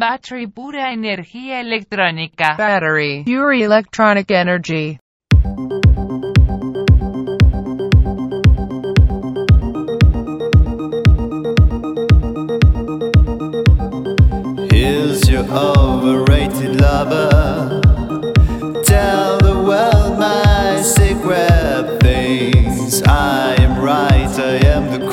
Battery pura energía electrónica. Battery. Pure electronic energy. Here's your overrated lover. Tell the world my secret things. I am right, I am the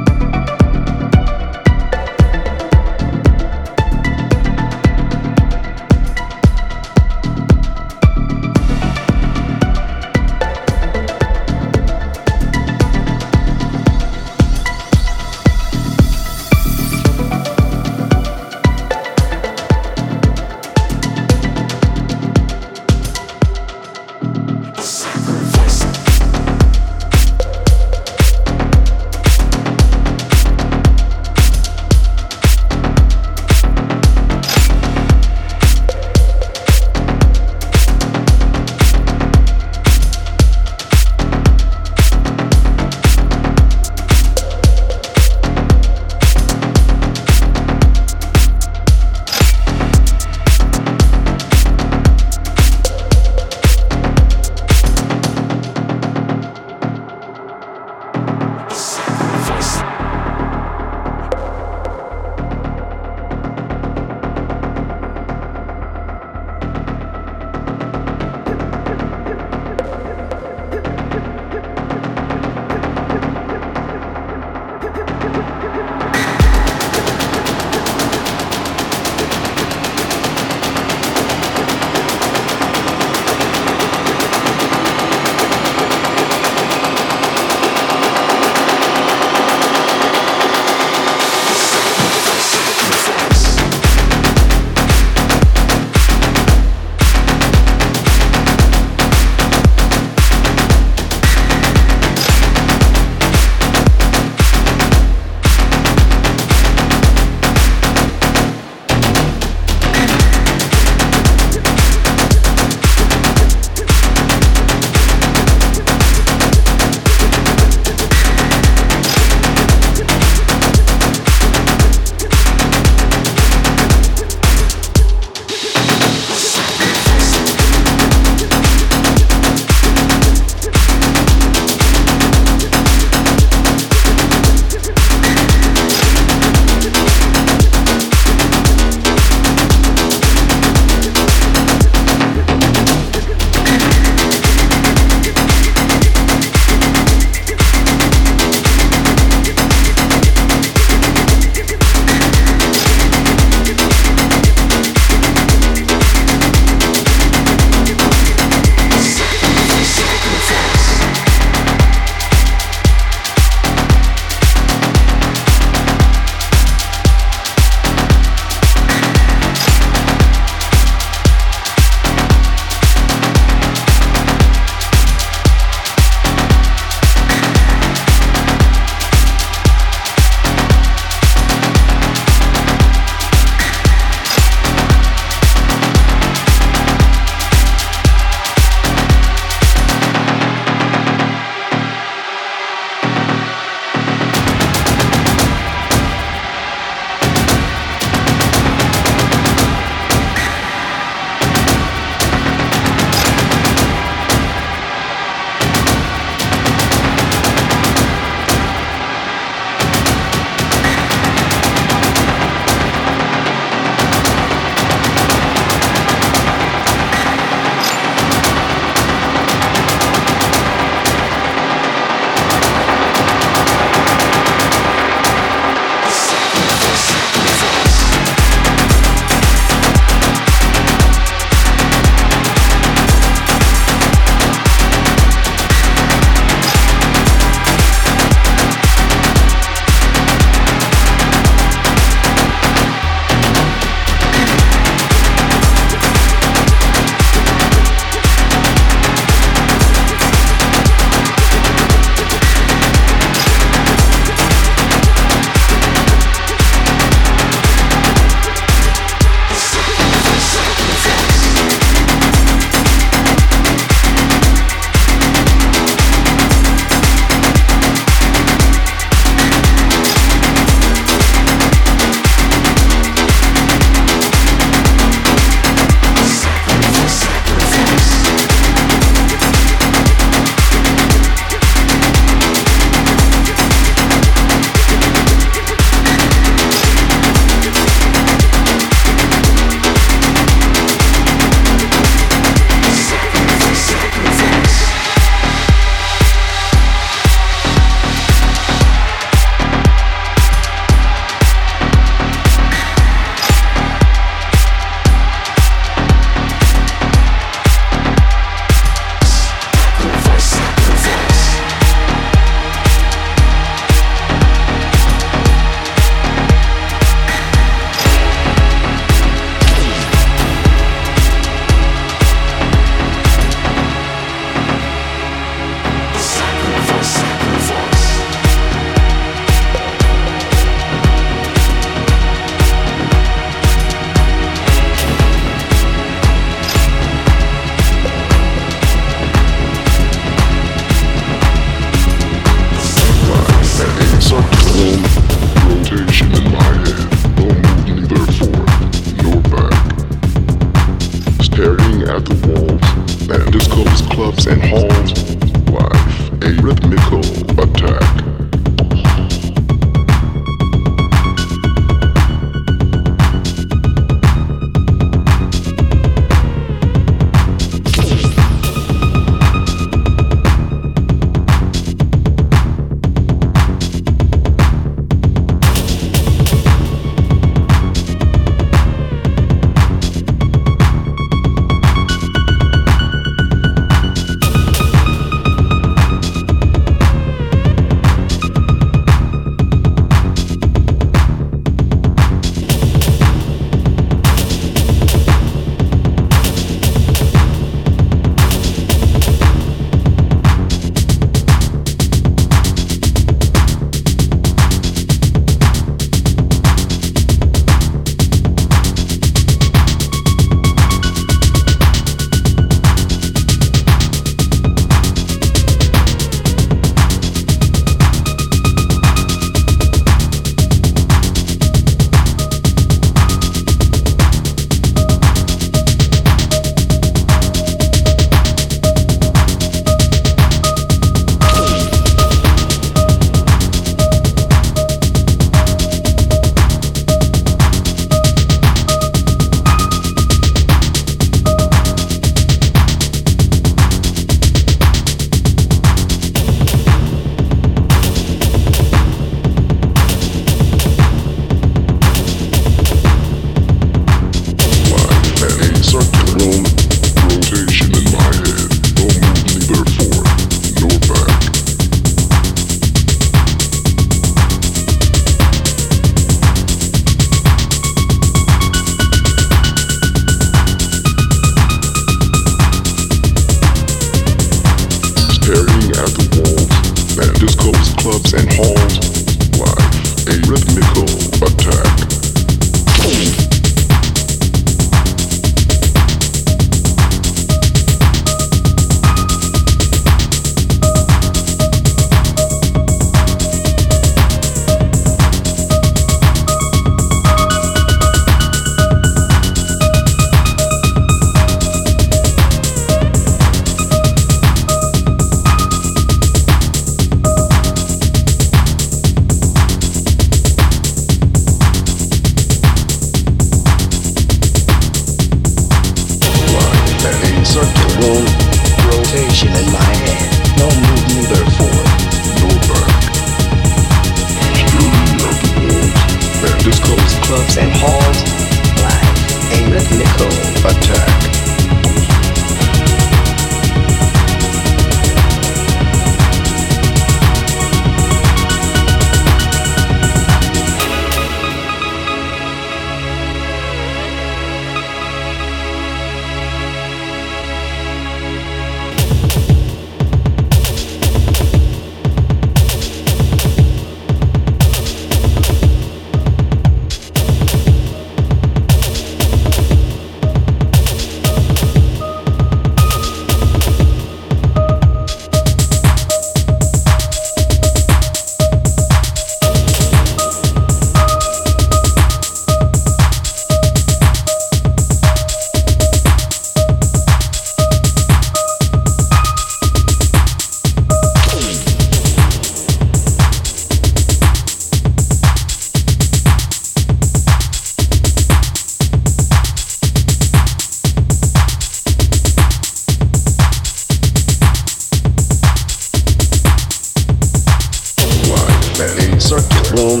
circular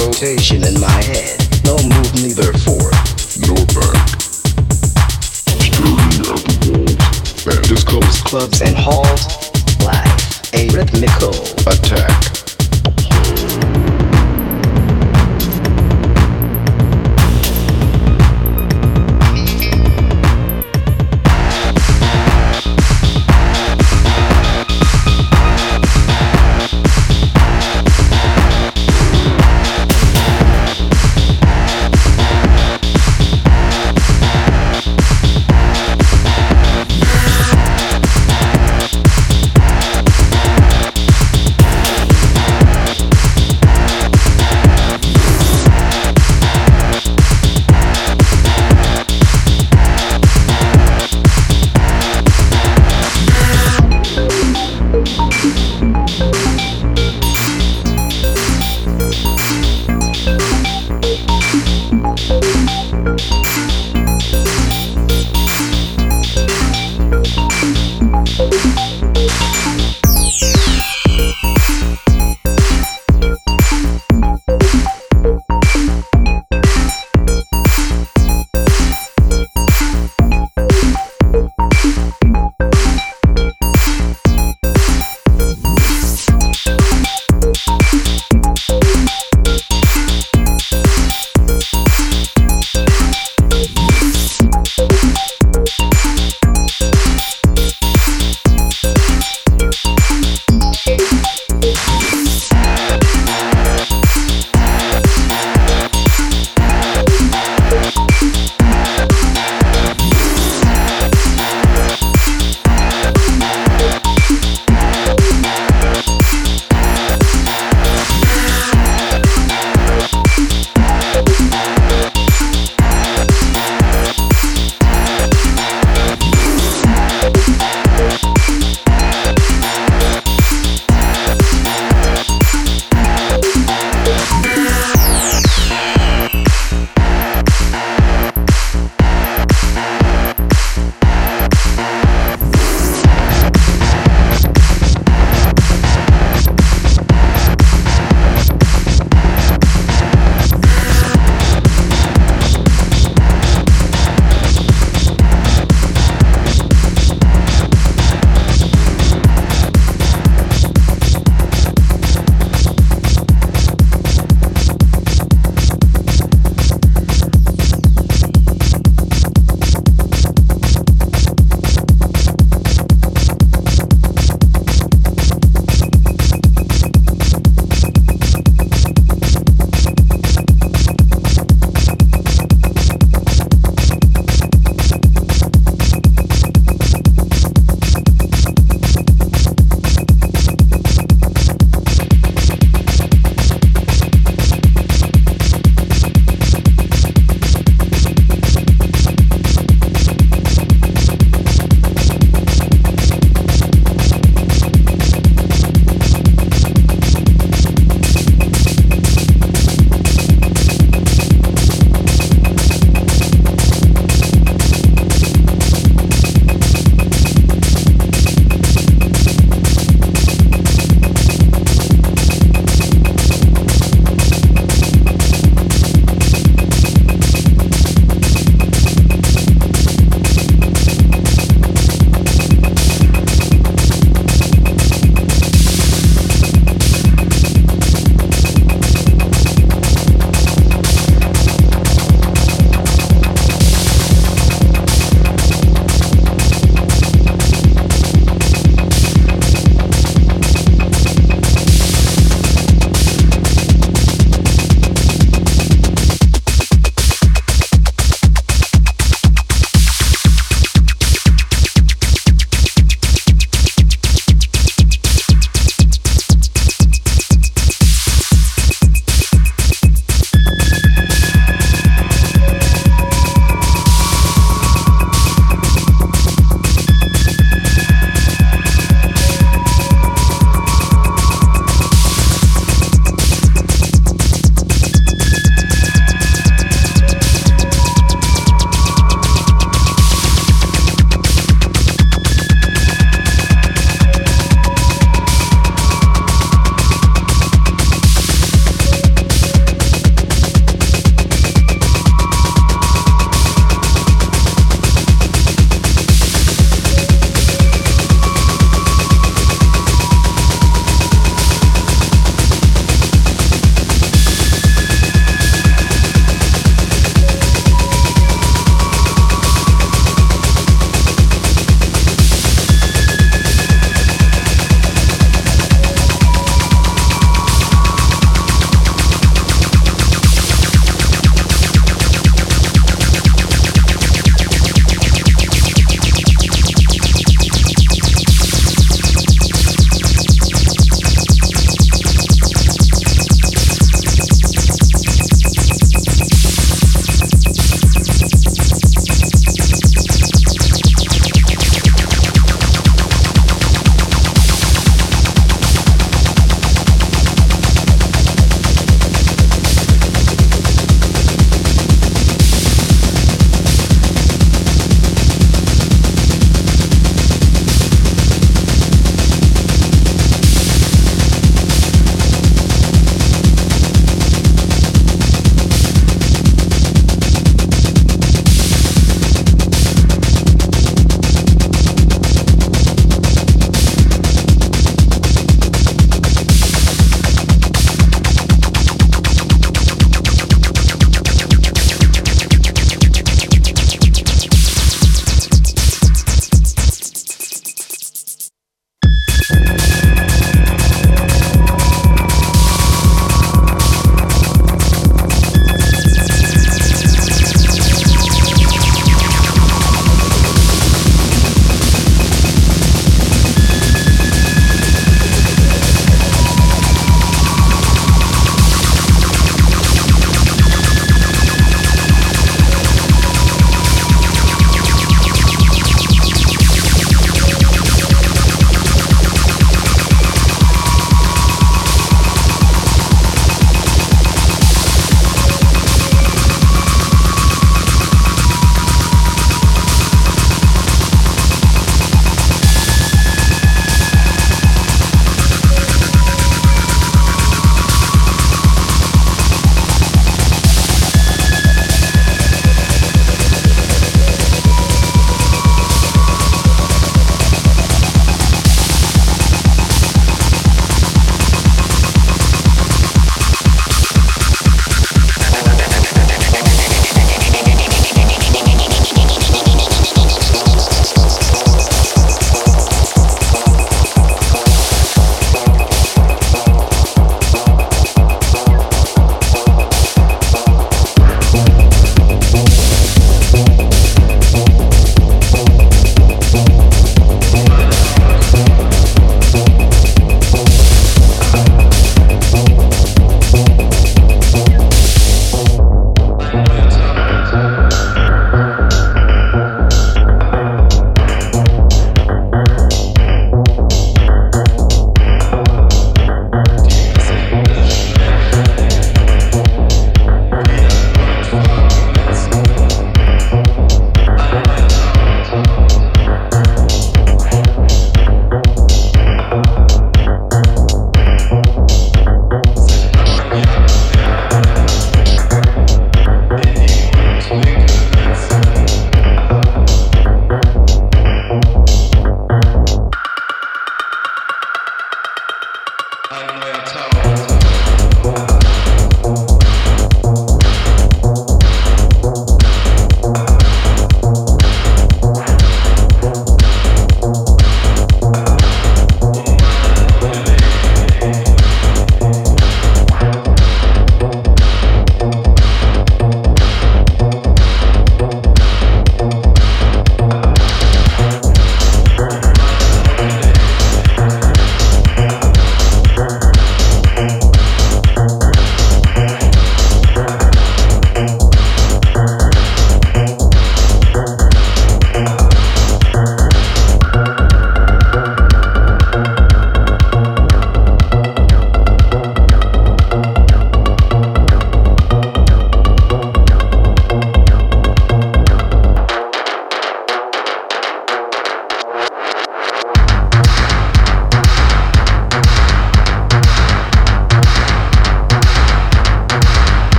rotation in my head. No move neither forward nor back. Staring at the walls that discovers clubs and halls. Life a rhythmical attack.